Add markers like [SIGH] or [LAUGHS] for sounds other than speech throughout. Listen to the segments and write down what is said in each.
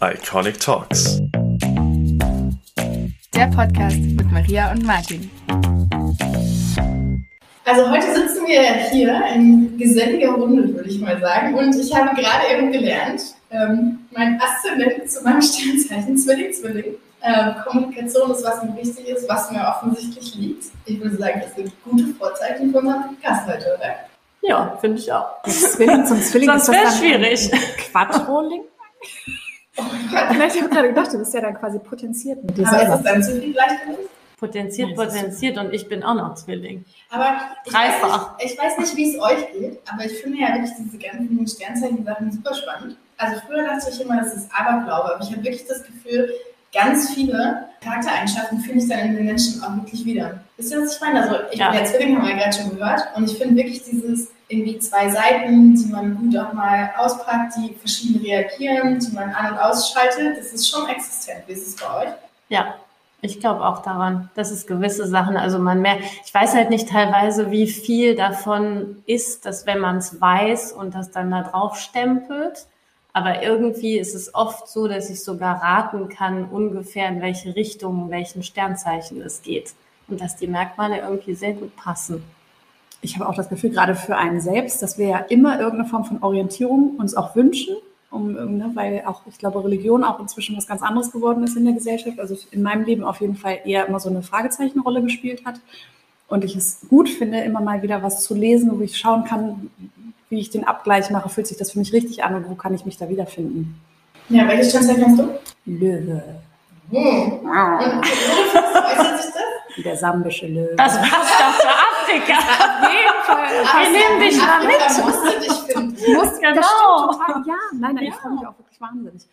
Iconic Talks. Der Podcast mit Maria und Martin. Also heute sitzen wir hier in geselliger Runde, würde ich mal sagen. Und ich habe gerade eben gelernt, ähm, mein Aszendent zu meinem [LAUGHS] Sternzeichen, Zwilling, Zwilling. Ähm, Kommunikation ist, was mir wichtig ist, was mir offensichtlich liegt. Ich würde sagen, das sind gute Vorzeichen für unseren Podcast heute, oder? Ja, finde ich auch. Zwilling zum Zwilling Sonst ist das wäre dann schwierig. Quadroling? Oh Nein, ich habe gerade gedacht, du bist ja dann quasi potenziert mit dir Aber ist es dann zu viel Gleichgewicht? Potenziert, potenziert und ich bin auch noch Zwilling. Aber ich weiß, nicht, ich weiß nicht, wie es euch geht, aber ich finde ja wirklich diese ganzen Sternzeichen-Sachen super spannend. Also früher dachte ich immer, das ist Aberglaube, aber ich habe wirklich das Gefühl, ganz viele Charaktereigenschaften finde ich dann in den Menschen auch wirklich wieder. Wisst ihr, was ich meine? Also ich Ja. bin ja Zwilling, haben wir ja gerade schon gehört, und ich finde wirklich dieses irgendwie zwei Seiten, die man gut auch mal auspackt, die verschieden reagieren, die man an- und ausschaltet, das ist schon existent. Wie ist es bei euch? Ja, ich glaube auch daran, dass es gewisse Sachen, also man merkt, ich weiß halt nicht teilweise, wie viel davon ist, dass wenn man es weiß und das dann da drauf stempelt, aber irgendwie ist es oft so, dass ich sogar raten kann, ungefähr in welche Richtung, in welchen Sternzeichen es geht. Und dass die Merkmale irgendwie sehr gut passen. Ich habe auch das Gefühl, gerade für einen selbst, dass wir ja immer irgendeine Form von Orientierung uns auch wünschen, um, ne, weil auch, ich glaube, Religion auch inzwischen was ganz anderes geworden ist in der Gesellschaft. Also in meinem Leben auf jeden Fall eher immer so eine Fragezeichenrolle gespielt hat. Und ich es gut finde, immer mal wieder was zu lesen, wo ich schauen kann, wie ich den Abgleich mache, fühlt sich das für mich richtig an und wo kann ich mich da wiederfinden. Ja, welches Sternzeichen hast du? Löwe. Hm. Und wo äußert sich das? Der sambische Löwe. Das passt doch zu Afrika. [LAUGHS] auf jeden Fall. Wir nehmen dich mal mit. Finden. muss, Genau. [LAUGHS] Das stimmt total. Ja, nein, nein, ich freue mich auch wirklich wahnsinnig.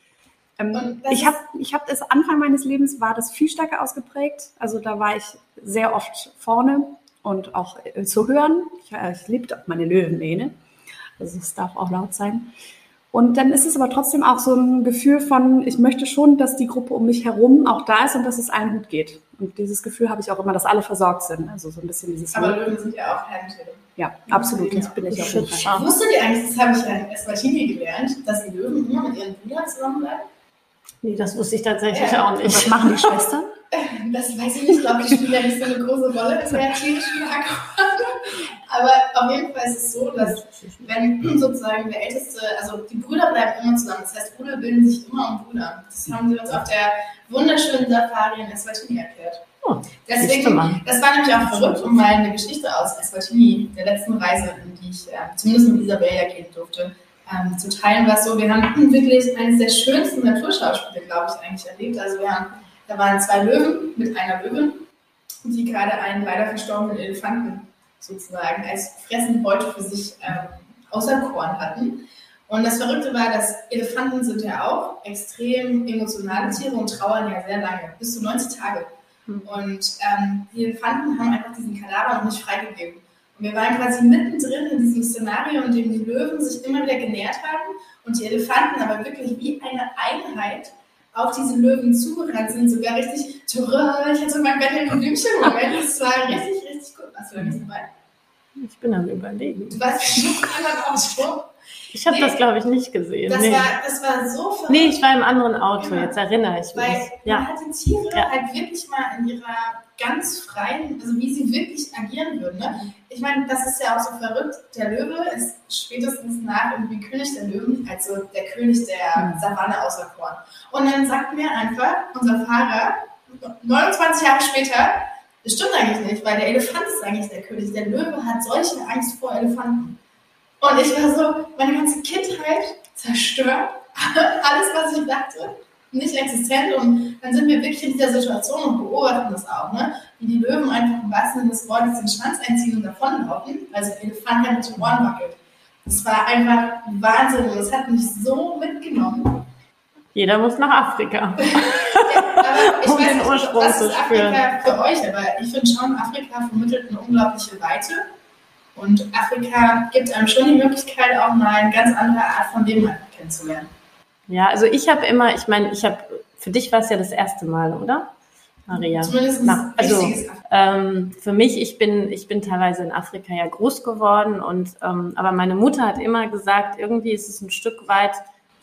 Ähm, ich habe ich hab das Anfang meines Lebens war das viel stärker ausgeprägt. Also da war ich sehr oft vorne und auch äh, zu hören. Ich, äh, ich liebte auch meine Löwenmähne. Also es darf auch laut sein. Und dann ist es aber trotzdem auch so ein Gefühl von, ich möchte schon, dass die Gruppe um mich herum auch da ist und dass es allen gut geht. Und dieses Gefühl habe ich auch immer, dass alle versorgt sind. Also so ein bisschen dieses Aber Löwen sind ja auch Herdentiere. Ja, absolut. Das bin ich auf jeden Fall. Wusstet ihr eigentlich, das habe ich ja in Eswatini gelernt, dass die Löwen immer mit ihren Brüdern zusammenbleiben? Nee, das wusste ich tatsächlich Ja. auch nicht. was machen die Schwestern? [LAUGHS] Das weiß ich nicht, ich glaube, die spielen ja nicht so eine große Rolle in der tierischen Akkorde. Aber auf jeden Fall ist es so, dass wenn sozusagen der Älteste, also die Brüder bleiben immer zusammen. Das heißt, Brüder bilden sich immer um Brüder. Das haben sie uns auf der wunderschönen Safari in Eswatini erklärt. Oh, Deswegen, das war nämlich auch verrückt, um mal eine Geschichte aus Eswatini, der letzten Reise, in die ich äh, zumindest mit Isabel ja gehen durfte, ähm, zu teilen, war so, wir haben wirklich eines der schönsten Naturschauspiele, glaube ich, eigentlich erlebt. Also wir haben, da waren zwei Löwen mit einer Löwin, die gerade einen leider verstorbenen Elefanten sozusagen als Fressenbeute für sich ähm, auserkoren hatten. Und das Verrückte war, dass Elefanten sind ja auch extrem emotionale Tiere und trauern ja sehr lange, bis zu 90 Tage. Hm. Und ähm, die Elefanten haben einfach diesen Kadaver noch nicht freigegeben. Und wir waren quasi mittendrin in diesem Szenario, in dem die Löwen sich immer wieder genährt haben und die Elefanten aber wirklich wie eine Einheit auf diese Löwen zugerannt sind, sogar richtig, ich hatte so mein Benjamin Blümchen-Moment, das war richtig, richtig gut. Du da nicht dabei? Ich bin am überlegen. Du warst im anderen Auto. Ich habe Nee. das, glaube ich, nicht gesehen. Das, nee. war, das war so verrückt. nee, ich war im anderen Auto, Ja. jetzt erinnere ich Weil mich. man Ja, hat die Tiere Ja. halt wirklich mal in ihrer ganz freien, also wie sie wirklich agieren würden. Ne? Ich meine, das ist ja auch so verrückt. Der Löwe ist spätestens nach irgendwie König der Löwen, also der König der Mhm. Savanne auserkoren. Und dann sagt mir einfach unser Fahrer, 29 Jahre später, das stimmt eigentlich nicht, weil der Elefant ist eigentlich der König. Der Löwe hat solche Angst vor Elefanten. Und ich war so, meine ganze Kindheit zerstört. [LAUGHS] Alles, was ich dachte, nicht existent. Und dann sind wir wirklich in dieser Situation und beobachten das auch, ne? wie die Löwen einfach im wahrsten Sinne des Wortes den Schwanz einziehen und davonlaufen, also der Elefant halt mit den Ohren wackelt. Das war einfach Wahnsinn und das hat mich so mitgenommen. Jeder muss nach Afrika. [LAUGHS] Ich Um weiß den nicht, Ursprung was zu ist Afrika für euch, aber ich finde schon, Afrika vermittelt eine unglaubliche Weite. Und Afrika gibt einem schon die Möglichkeit, auch mal eine ganz andere Art von Leben kennenzulernen. Ja, also ich habe immer, ich meine, ich habe, für dich war es ja das erste Mal, oder? Maria. Zumindest Na, also. Ähm, für mich, ich bin, ich bin teilweise in Afrika ja groß geworden und ähm, aber meine Mutter hat immer gesagt, irgendwie ist es ein Stück weit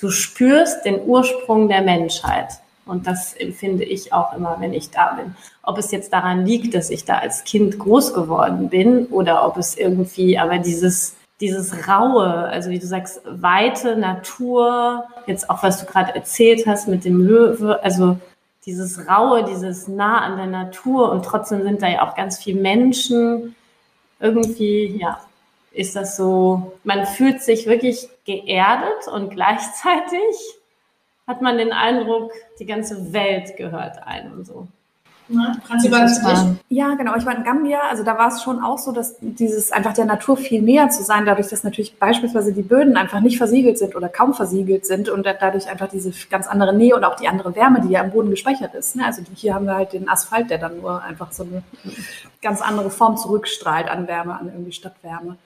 du spürst den Ursprung der Menschheit. Und das empfinde ich auch immer, wenn ich da bin. Ob es jetzt daran liegt, dass ich da als Kind groß geworden bin oder ob es irgendwie, aber dieses, dieses raue, also wie du sagst, weite Natur, jetzt auch was du gerade erzählt hast mit dem Löwe, also dieses raue, dieses nah an der Natur und trotzdem sind da ja auch ganz viele Menschen. Irgendwie, ja, ist das so, man fühlt sich wirklich geerdet und gleichzeitig hat man den Eindruck, die ganze Welt gehört einem und so. Das Ja, genau. Ich war in Gambia, also da war es schon auch so, dass dieses einfach der Natur viel näher zu sein, dadurch, dass natürlich beispielsweise die Böden einfach nicht versiegelt sind oder kaum versiegelt sind und dadurch einfach diese ganz andere Nähe und auch die andere Wärme, die ja im Boden gespeichert ist. Ne? Also hier haben wir halt den Asphalt, der dann nur einfach so eine ganz andere Form zurückstrahlt an Wärme, an irgendwie Stadtwärme.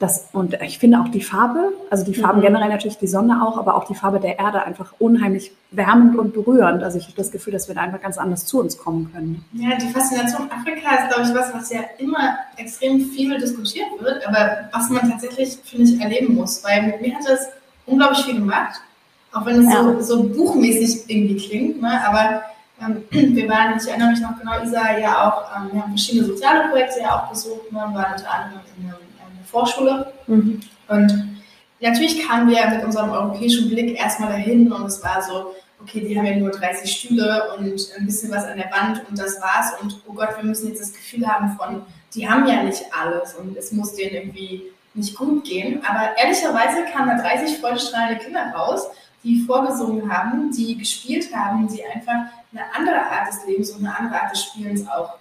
Das, und ich finde auch die Farbe, also die Farben mhm. generell natürlich die Sonne auch, aber auch die Farbe der Erde einfach unheimlich wärmend und berührend. Also ich habe das Gefühl, dass wir da einfach ganz anders zu uns kommen können. Ja, die Faszination Afrika ist, glaube ich, was, was ja immer extrem viel diskutiert wird, aber was man tatsächlich, finde ich, erleben muss. Weil mir hat das unglaublich viel gemacht, auch wenn es ja. so, so buchmäßig irgendwie klingt, ne? aber ähm, [CLEARS THROAT] wir waren, ich erinnere mich noch genau, Isa, ja auch, ähm, wir haben verschiedene soziale Projekte ja auch besucht, ne? waren unter anderem in einem Vorschule. Mhm. Und natürlich kamen wir mit unserem europäischen Blick erstmal dahin und es war so, okay, die haben ja nur 30 Stühle und ein bisschen was an der Wand und das war's. Und oh Gott, wir müssen jetzt das Gefühl haben von, die haben ja nicht alles und es muss denen irgendwie nicht gut gehen. Aber ehrlicherweise kamen da 30 freudestrahlende Kinder raus, die vorgesungen haben, die gespielt haben, die einfach eine andere Art des Lebens und eine andere Art des Spielens auch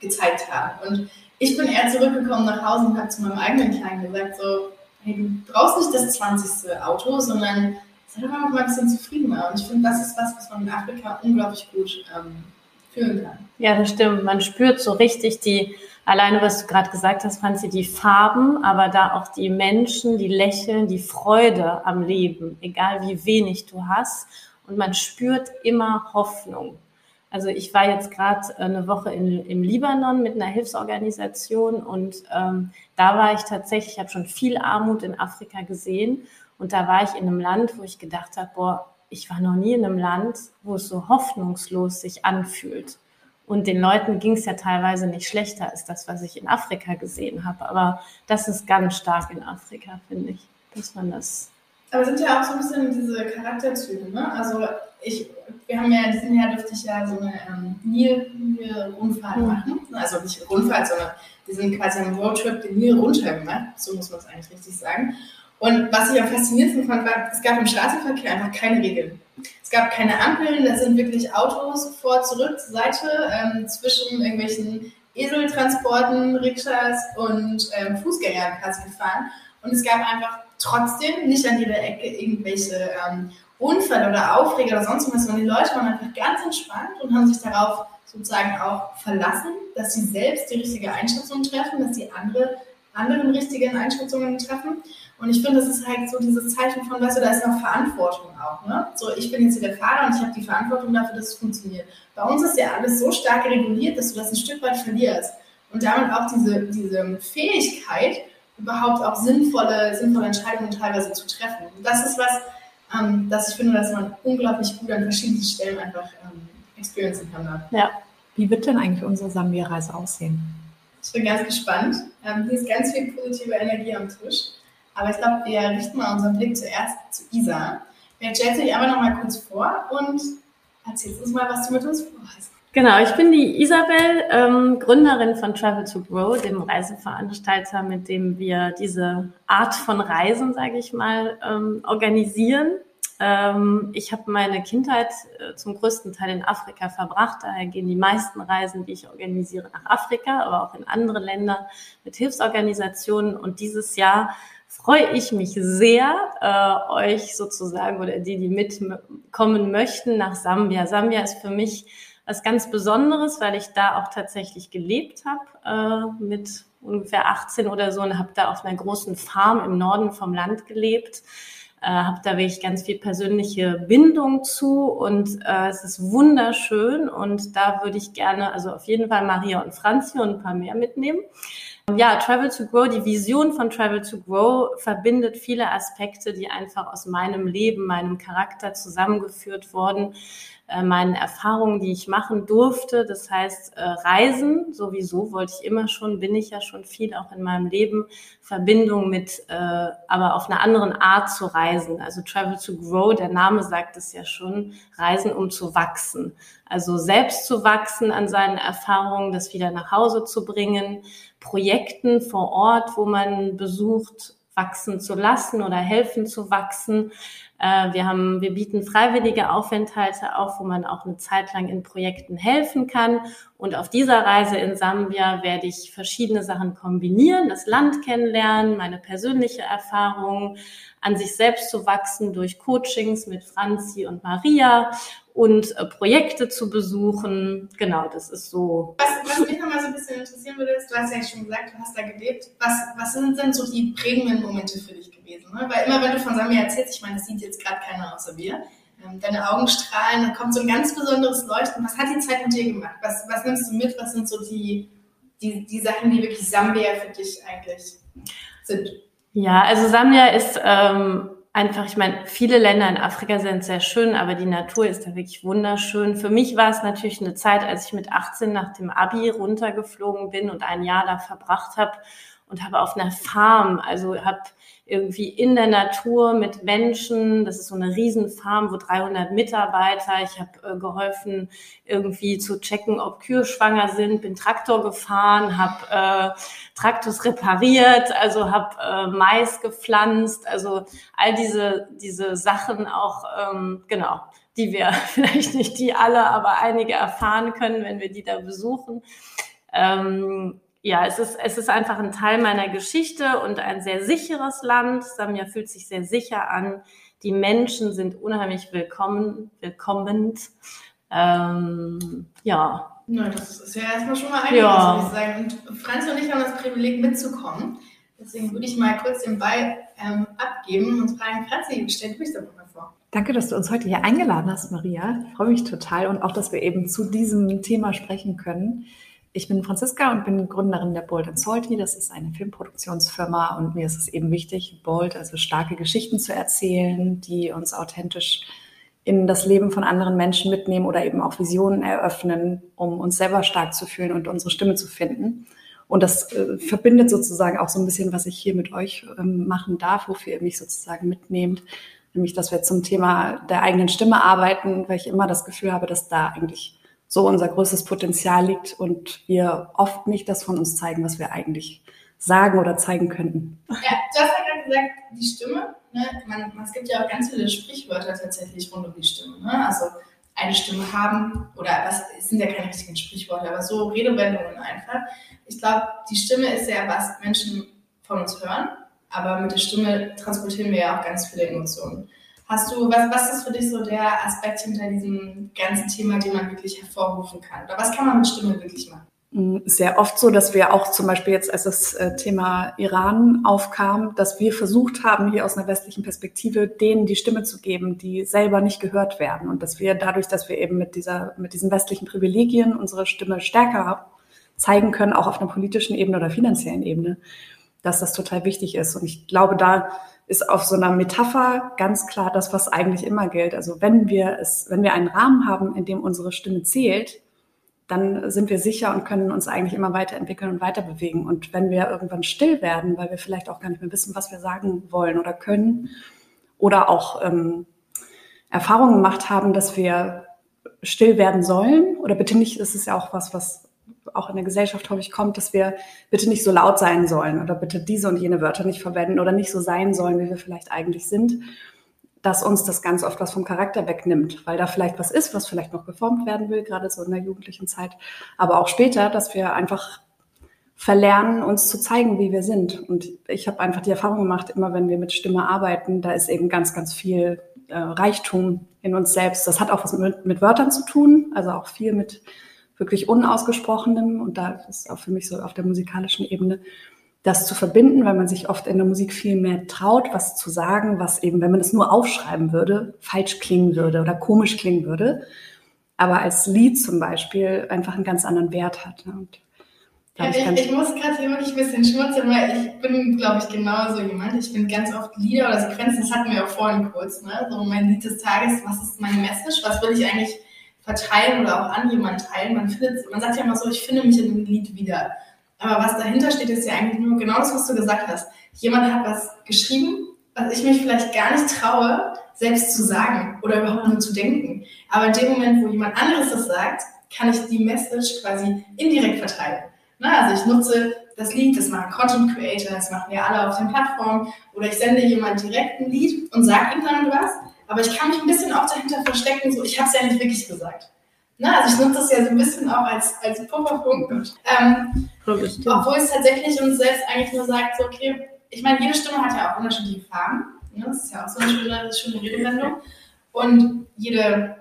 gezeigt haben. Und ich bin eher zurückgekommen nach Hause und habe zu meinem eigenen Kleinen gesagt, so, hey, du brauchst nicht das 20. Auto, sondern sei doch einfach mal ein bisschen zufriedener. Und ich finde, das ist was, was man in Afrika unglaublich gut ähm, fühlen kann. Ja, das stimmt. Man spürt so richtig die, alleine was du gerade gesagt hast, Franzi, die Farben, aber da auch die Menschen, die lächeln, die Freude am Leben, egal wie wenig du hast. Und man spürt immer Hoffnung. Also ich war jetzt gerade äh, eine Woche in, im Libanon mit einer Hilfsorganisation und ähm, da war ich tatsächlich, ich habe schon viel Armut in Afrika gesehen und da war ich in einem Land, wo ich gedacht habe, boah, ich war noch nie in einem Land, wo es so hoffnungslos sich anfühlt. Und den Leuten ging es ja teilweise nicht schlechter als das, was ich in Afrika gesehen habe. Aber das ist ganz stark in Afrika, finde ich, dass man das. Aber sind ja auch so ein bisschen diese Charakterzüge, ne? Also ich, wir haben ja, diesen Jahr dürfte ich ja so eine ähm, Nil-Rundfahrt mhm. machen. Also nicht Rundfahrt, sondern wir sind quasi am Roadtrip den Nil runter gemacht. So muss man es eigentlich richtig sagen. Und was ich am faszinierendsten fand, war, es gab im Straßenverkehr einfach keine Regeln. Es gab keine Ampeln, da sind wirklich Autos vor, zurück, zur Seite, ähm, zwischen irgendwelchen Eseltransporten, Rikschas und ähm, Fußgängern quasi gefahren. Und es gab einfach trotzdem nicht an jeder Ecke irgendwelche ähm, Unfall oder Aufreger oder sonst was, sondern die Leute waren einfach ganz entspannt und haben sich darauf sozusagen auch verlassen, dass sie selbst die richtige Einschätzung treffen, dass die andere anderen richtigen Einschätzungen treffen. Und ich finde, das ist halt so dieses Zeichen von, weißt du, da ist noch Verantwortung auch. Ne? So, ich bin jetzt hier der Fahrer und ich habe die Verantwortung dafür, dass es funktioniert. Bei uns ist ja alles so stark reguliert, dass du das ein Stück weit verlierst. Und damit auch diese, diese Fähigkeit, überhaupt auch sinnvolle, sinnvolle Entscheidungen teilweise zu treffen. Und das ist was, ähm, dass ich finde, dass man unglaublich gut an verschiedenen Stellen einfach ähm, experiencen kann. Da. Ja. Wie wird denn eigentlich unsere Sambia-Reise aussehen? Ich bin ganz gespannt. Ähm, hier ist ganz viel positive Energie am Tisch. Aber ich glaube, wir richten mal unseren Blick zuerst zu Isa. Wer stellt sich aber noch mal kurz vor und erzählst uns mal, was du mit uns vorhast. Genau, ich bin die Isabel, ähm, Gründerin von Travel to Grow, dem Reiseveranstalter, mit dem wir diese Art von Reisen, sage ich mal, ähm, organisieren. Ähm, ich habe meine Kindheit äh, zum größten Teil in Afrika verbracht. Daher gehen die meisten Reisen, die ich organisiere, nach Afrika, aber auch in andere Länder mit Hilfsorganisationen. Und dieses Jahr freue ich mich sehr, äh, euch sozusagen oder die, die mitkommen möchten, nach Sambia. Sambia ist für mich was ganz Besonderes, weil ich da auch tatsächlich gelebt habe äh, mit ungefähr 18 oder so und habe da auf einer großen Farm im Norden vom Land gelebt. Äh, habe da wirklich ganz viel persönliche Bindung zu und äh, es ist wunderschön und da würde ich gerne, also auf jeden Fall Maria und Franzi und ein paar mehr mitnehmen. Ja, Travel to Grow, die Vision von Travel to Grow verbindet viele Aspekte, die einfach aus meinem Leben, meinem Charakter zusammengeführt wurden äh, meinen Erfahrungen, die ich machen durfte. Das heißt, äh, Reisen sowieso wollte ich immer schon, bin ich ja schon viel auch in meinem Leben. Verbindung mit, äh, aber auf einer anderen Art zu reisen. Also Travel to Grow, der Name sagt es ja schon, Reisen um zu wachsen. Also selbst zu wachsen an seinen Erfahrungen, das wieder nach Hause zu bringen, Projekten vor Ort, wo man besucht, wachsen zu lassen oder helfen zu wachsen. Äh, wir haben, wir bieten freiwillige Aufenthalte auf, wo man auch eine Zeit lang in Projekten helfen kann. Und auf dieser Reise in Sambia werde ich verschiedene Sachen kombinieren, das Land kennenlernen, meine persönliche Erfahrung, an sich selbst zu wachsen durch Coachings mit Franzi und Maria und äh, Projekte zu besuchen. Genau, das ist so. Was, was mich nochmal so ein bisschen interessieren würde, ist, du hast ja schon gesagt, du hast da gelebt. Was, was sind, sind so die prägenden Momente für dich gewesen? Ne? Weil immer, wenn du von Sambia erzählst, ich meine, das sieht jetzt gerade keiner außer wir, ähm, deine Augen strahlen, da kommt so ein ganz besonderes Leuchten. Was hat die Zeit mit dir gemacht? Was, was nimmst du mit? Was sind so die, die, die Sachen, die wirklich Sambia für dich eigentlich sind? Ja, also Sambia ist ähm, einfach, ich meine, viele Länder in Afrika sind sehr schön, aber die Natur ist da wirklich wunderschön. Für mich war es natürlich eine Zeit, als ich mit 18 nach dem Abi runtergeflogen bin und ein Jahr da verbracht habe und habe auf einer Farm, also habe irgendwie in der Natur mit Menschen. Das ist so eine Riesenfarm, wo 300 Mitarbeiter. Ich habe äh, geholfen, irgendwie zu checken, ob Kühe schwanger sind. Bin Traktor gefahren, habe äh, Traktus repariert, also habe äh, Mais gepflanzt. Also all diese diese Sachen auch ähm, genau, die wir [LAUGHS] vielleicht nicht die alle, aber einige erfahren können, wenn wir die da besuchen. Ähm, ja, es ist, es ist einfach ein Teil meiner Geschichte und ein sehr sicheres Land. Samia fühlt sich sehr sicher an. Die Menschen sind unheimlich willkommen, willkommend. Ähm, ja. Na, das ist ja erstmal schon mal einiges, ja. würde ich sagen. Und Franz und ich haben das Privileg mitzukommen. Deswegen würde ich mal kurz den Ball ähm, abgeben und fragen, Franzi, stell du dich doch mal vor. Danke, dass du uns heute hier eingeladen hast, Maria. Ich freue mich total und auch, dass wir eben zu diesem Thema sprechen können. Ich bin Franziska und bin Gründerin der Bold and Salty. Das ist eine Filmproduktionsfirma und mir ist es eben wichtig, bold, also starke Geschichten zu erzählen, die uns authentisch in das Leben von anderen Menschen mitnehmen oder eben auch Visionen eröffnen, um uns selber stark zu fühlen und unsere Stimme zu finden. Und das äh, verbindet sozusagen auch so ein bisschen, was ich hier mit euch ähm, machen darf, wofür ihr mich sozusagen mitnehmt. Nämlich, dass wir zum Thema der eigenen Stimme arbeiten, weil ich immer das Gefühl habe, dass da eigentlich so unser größtes Potenzial liegt und wir oft nicht das von uns zeigen, was wir eigentlich sagen oder zeigen könnten. Ja, du hast ja gerade gesagt, die Stimme. Ne? Man, es gibt ja auch ganz viele Sprichwörter tatsächlich rund um die Stimme. Ne? Also eine Stimme haben oder was sind ja keine richtigen Sprichworte, aber so Redewendungen einfach. Ich glaube, die Stimme ist ja was Menschen von uns hören, aber mit der Stimme transportieren wir ja auch ganz viele Emotionen. Hast du, was, was ist für dich so der Aspekt hinter diesem ganzen Thema, den man wirklich hervorrufen kann? Oder was kann man mit Stimme wirklich machen? Mm, sehr oft so, dass wir auch zum Beispiel jetzt, als das äh, Thema Iran aufkam, dass wir versucht haben, hier aus einer westlichen Perspektive denen die Stimme zu geben, die selber nicht gehört werden. Und dass wir dadurch, dass wir eben mit dieser, mit diesen westlichen Privilegien unsere Stimme stärker zeigen können, auch auf einer politischen Ebene oder finanziellen Ebene, dass das total wichtig ist. Und ich glaube, da ist auf so einer Metapher ganz klar das, was eigentlich immer gilt. Also wenn wir es, wenn wir einen Rahmen haben, in dem unsere Stimme zählt, dann sind wir sicher und können uns eigentlich immer weiterentwickeln und weiter bewegen. Und wenn wir irgendwann still werden, weil wir vielleicht auch gar nicht mehr wissen, was wir sagen wollen oder können, oder auch ähm, Erfahrungen gemacht haben, dass wir still werden sollen, oder bitte nicht, ist ja auch was, was auch in der Gesellschaft häufig kommt, dass wir bitte nicht so laut sein sollen oder bitte diese und jene Wörter nicht verwenden oder nicht so sein sollen, wie wir vielleicht eigentlich sind, dass uns das ganz oft was vom Charakter wegnimmt, weil da vielleicht was ist, was vielleicht noch geformt werden will, gerade so in der jugendlichen Zeit, aber auch später, dass wir einfach verlernen, uns zu zeigen, wie wir sind. Und ich habe einfach die Erfahrung gemacht, immer wenn wir mit Stimme arbeiten, da ist eben ganz, ganz viel äh, Reichtum in uns selbst. Das hat auch was mit, mit Wörtern zu tun, also auch viel mit wirklich Unausgesprochenem und da ist auch für mich so auf der musikalischen Ebene das zu verbinden, weil man sich oft in der Musik viel mehr traut, was zu sagen, was eben, wenn man es nur aufschreiben würde, falsch klingen würde oder komisch klingen würde, aber als Lied zum Beispiel einfach einen ganz anderen Wert hat. Und Ja, ich, ich, muss gerade hier wirklich ein bisschen schmunzeln, weil ich bin, glaube ich, genauso jemand. Ich finde ganz oft Lieder oder Sequenzen, das hatten wir auch vorhin kurz, ne? So mein Lied des Tages, was ist meine Message? Was will ich eigentlich verteilen oder auch an jemanden teilen? Man findet, man sagt ja immer so, ich finde mich in einem Lied wieder. Aber was dahinter steht, ist ja eigentlich nur genau das, was du gesagt hast. Jemand hat was geschrieben, was ich mich vielleicht gar nicht traue, selbst zu sagen oder überhaupt nur zu denken. Aber in dem Moment, wo jemand anderes das sagt, kann ich die Message quasi indirekt verteilen. Na, also ich nutze das Lied, das machen Content Creator, das machen wir alle auf den Plattformen, oder ich sende jemand direkt ein Lied und sage ihm dann was, aber ich kann mich ein bisschen auch dahinter verstecken, so ich habe es ja nicht wirklich gesagt. Na, also ich nutze das ja so ein bisschen auch als, als Pufferpunkt. Ähm, obwohl es tatsächlich uns selbst eigentlich nur sagt, so, okay, ich meine, jede Stimme hat ja auch unterschiedliche Farben. Ne? Das ist ja auch so eine schöne, schöne Redewendung. Und jede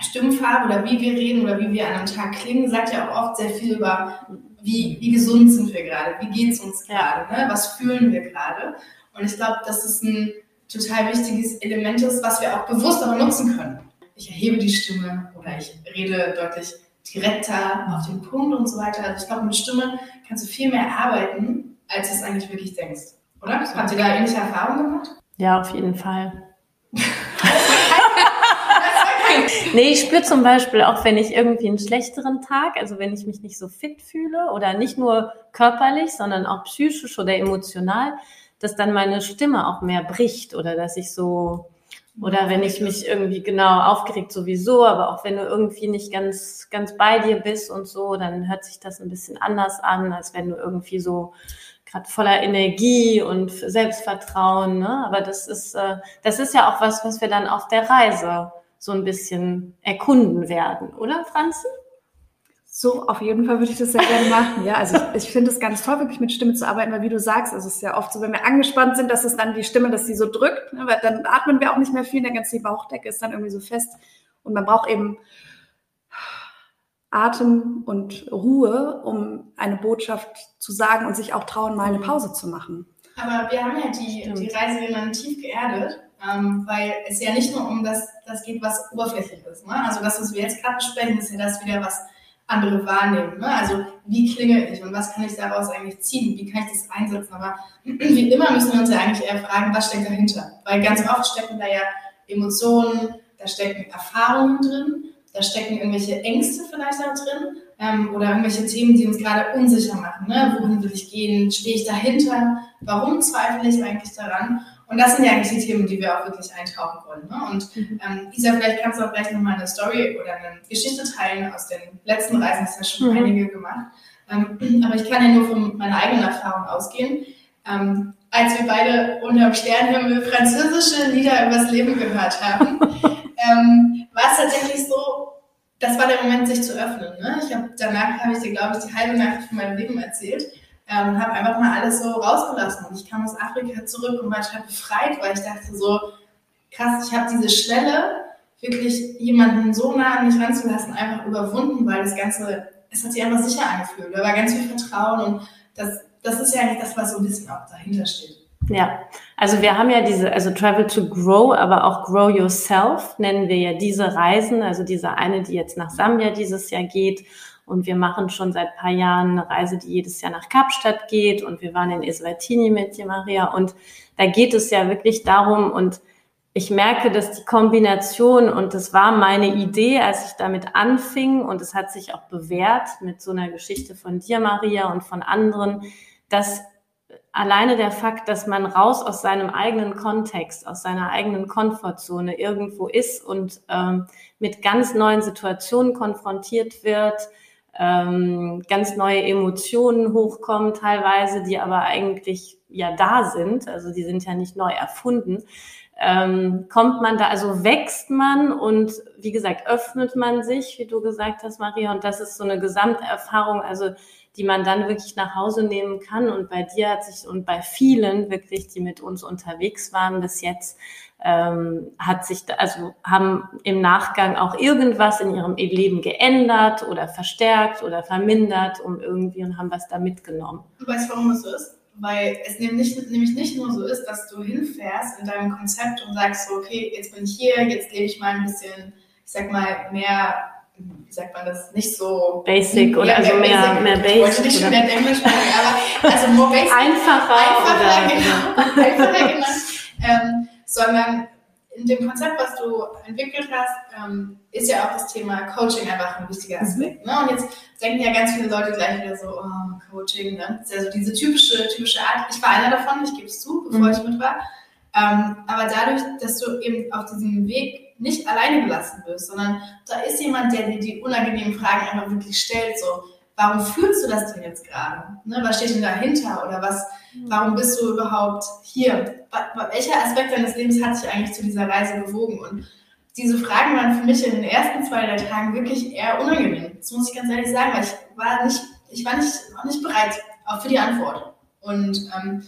Stimmfarbe oder wie wir reden oder wie wir an einem Tag klingen, sagt ja auch oft sehr viel über, wie, wie gesund sind wir gerade, wie geht es uns gerade, ne? was fühlen wir gerade. Und ich glaube, dass es ein total wichtiges Element ist, was wir auch bewusst aber nutzen können. Ich erhebe die Stimme oder ich rede deutlich direkter auf den Punkt und so weiter. Also ich glaube, mit Stimme kannst du viel mehr arbeiten, als du es eigentlich wirklich denkst. Oder? Habt ihr da ähnliche Erfahrungen gemacht? Ja, auf jeden Fall. [LAUGHS] nee, ich spüre zum Beispiel auch, wenn ich irgendwie einen schlechteren Tag, also wenn ich mich nicht so fit fühle oder nicht nur körperlich, sondern auch psychisch oder emotional, dass dann meine Stimme auch mehr bricht oder dass ich so, oder wenn ich mich irgendwie genau aufgeregt sowieso, aber auch wenn du irgendwie nicht ganz, ganz bei dir bist und so, dann hört sich das ein bisschen anders an, als wenn du irgendwie so gerade voller Energie und Selbstvertrauen. Ne? Aber das ist, äh, das ist ja auch was, was wir dann auf der Reise so ein bisschen erkunden werden, oder Franzi? So, auf jeden Fall würde ich das sehr gerne machen. Ja, also ich, ich finde es ganz toll, wirklich mit Stimme zu arbeiten, weil wie du sagst, also es ist ja oft so, wenn wir angespannt sind, dass es dann die Stimme, dass sie so drückt, ne, weil dann atmen wir auch nicht mehr viel, der ganze Bauchdecke ist dann irgendwie so fest und man braucht eben Atem und Ruhe, um eine Botschaft zu sagen und sich auch trauen, mal eine Pause zu machen. Aber wir haben ja die, die Reiserinnen tief geerdet ähm, weil es ja nicht nur um das, das geht, was oberflächlich ist. Ne? Also das, was wir jetzt gerade besprechen, ist ja das wieder, was andere wahrnehmen. Ne? Also wie klinge ich und was kann ich daraus eigentlich ziehen? Wie kann ich das einsetzen? Aber [CLEARS THROAT] wie immer müssen wir uns ja eigentlich eher fragen, was steckt dahinter? Weil ganz oft stecken da ja Emotionen, da stecken Erfahrungen drin, da stecken irgendwelche Ängste vielleicht auch drin ähm, oder irgendwelche Themen, die uns gerade unsicher machen. Ne? Wohin will ich gehen? Stehe ich dahinter? Warum zweifle ich eigentlich daran? Und das sind ja eigentlich die Themen, die wir auch wirklich eintauchen wollen. Ne? Und mhm. ähm, Isa, vielleicht kannst du auch gleich nochmal eine Story oder eine Geschichte teilen aus den letzten Reisen. Das hast ja schon mhm. einige gemacht. Ähm, [CLEARS THROAT] aber ich kann ja nur von meiner eigenen Erfahrung ausgehen. Ähm, als wir beide unter dem Sternenhimmel französische Lieder übers Leben gehört haben, [LAUGHS] ähm, war es tatsächlich so, das war der Moment, sich zu öffnen. Ne? Ich hab, danach habe ich dir, glaube ich, die halbe Nacht von meinem Leben erzählt ähm, habe einfach mal alles so rausgelassen. Und ich kam aus Afrika zurück und war total befreit, weil ich dachte so, krass, ich habe diese Schwelle, wirklich jemanden so nah an mich ranzulassen, einfach überwunden, weil das Ganze, es hat sich einfach sicher angefühlt. Da war ganz viel Vertrauen und das, das ist ja eigentlich das, was so ein bisschen auch dahinter steht. Ja, also wir haben ja diese, also Travel to Grow, aber auch Grow Yourself nennen wir ja diese Reisen, also diese eine, die jetzt nach Sambia dieses Jahr geht und wir machen schon seit ein paar Jahren eine Reise, die jedes Jahr nach Kapstadt geht. Und wir waren in Eswatini mit dir, Maria. Und da geht es ja wirklich darum, und ich merke, dass die Kombination, und das war meine Idee, als ich damit anfing, und es hat sich auch bewährt mit so einer Geschichte von dir, Maria, und von anderen, dass alleine der Fakt, dass man raus aus seinem eigenen Kontext, aus seiner eigenen Komfortzone irgendwo ist und ähm, mit ganz neuen Situationen konfrontiert wird, ähm, ganz neue Emotionen hochkommen teilweise, die aber eigentlich ja da sind, also die sind ja nicht neu erfunden, ähm, kommt man da, also wächst man und wie gesagt, öffnet man sich, wie du gesagt hast, Maria, und das ist so eine Gesamterfahrung, also die man dann wirklich nach Hause nehmen kann. Und bei dir hat sich und bei vielen wirklich, die mit uns unterwegs waren bis jetzt, ähm, hat sich, also haben im Nachgang auch irgendwas in ihrem Leben geändert oder verstärkt oder vermindert, um irgendwie und haben was da mitgenommen. Du weißt, warum es so ist? Weil es nämlich, nämlich nicht nur so ist, dass du hinfährst in deinem Konzept und sagst so, okay, jetzt bin ich hier, jetzt lebe ich mal ein bisschen, ich sag mal, mehr wie sagt man das, nicht so basic oder also mehr, basic. mehr Ich basic. wollte nicht schon mehr Englisch sagen, aber also more basic. [LAUGHS] einfacher, einfacher, oder, genau, einfacher genannt, ähm, sondern in dem Konzept, was du entwickelt hast, ähm, ist ja auch das Thema Coaching einfach ein wichtiger Aspekt. Ne? Und jetzt denken ja ganz viele Leute gleich wieder so, oh, Coaching, ne? Das ist ja so diese typische, typische Art. Ich war einer davon, ich gebe es zu, bevor Mhm. ich mit war. Ähm, aber dadurch, dass du eben auf diesem Weg nicht alleine gelassen wirst, sondern da ist jemand, der dir die unangenehmen Fragen einfach wirklich stellt, so, warum fühlst du das denn jetzt gerade? Ne, was steht denn dahinter? Oder was, warum bist du überhaupt hier? Welcher Aspekt deines Lebens hat dich eigentlich zu dieser Reise bewogen? Und diese Fragen waren für mich in den ersten zwei, drei Tagen wirklich eher unangenehm. Das muss ich ganz ehrlich sagen, weil ich war nicht, ich war nicht, auch nicht bereit auch für die Antwort. Und ähm,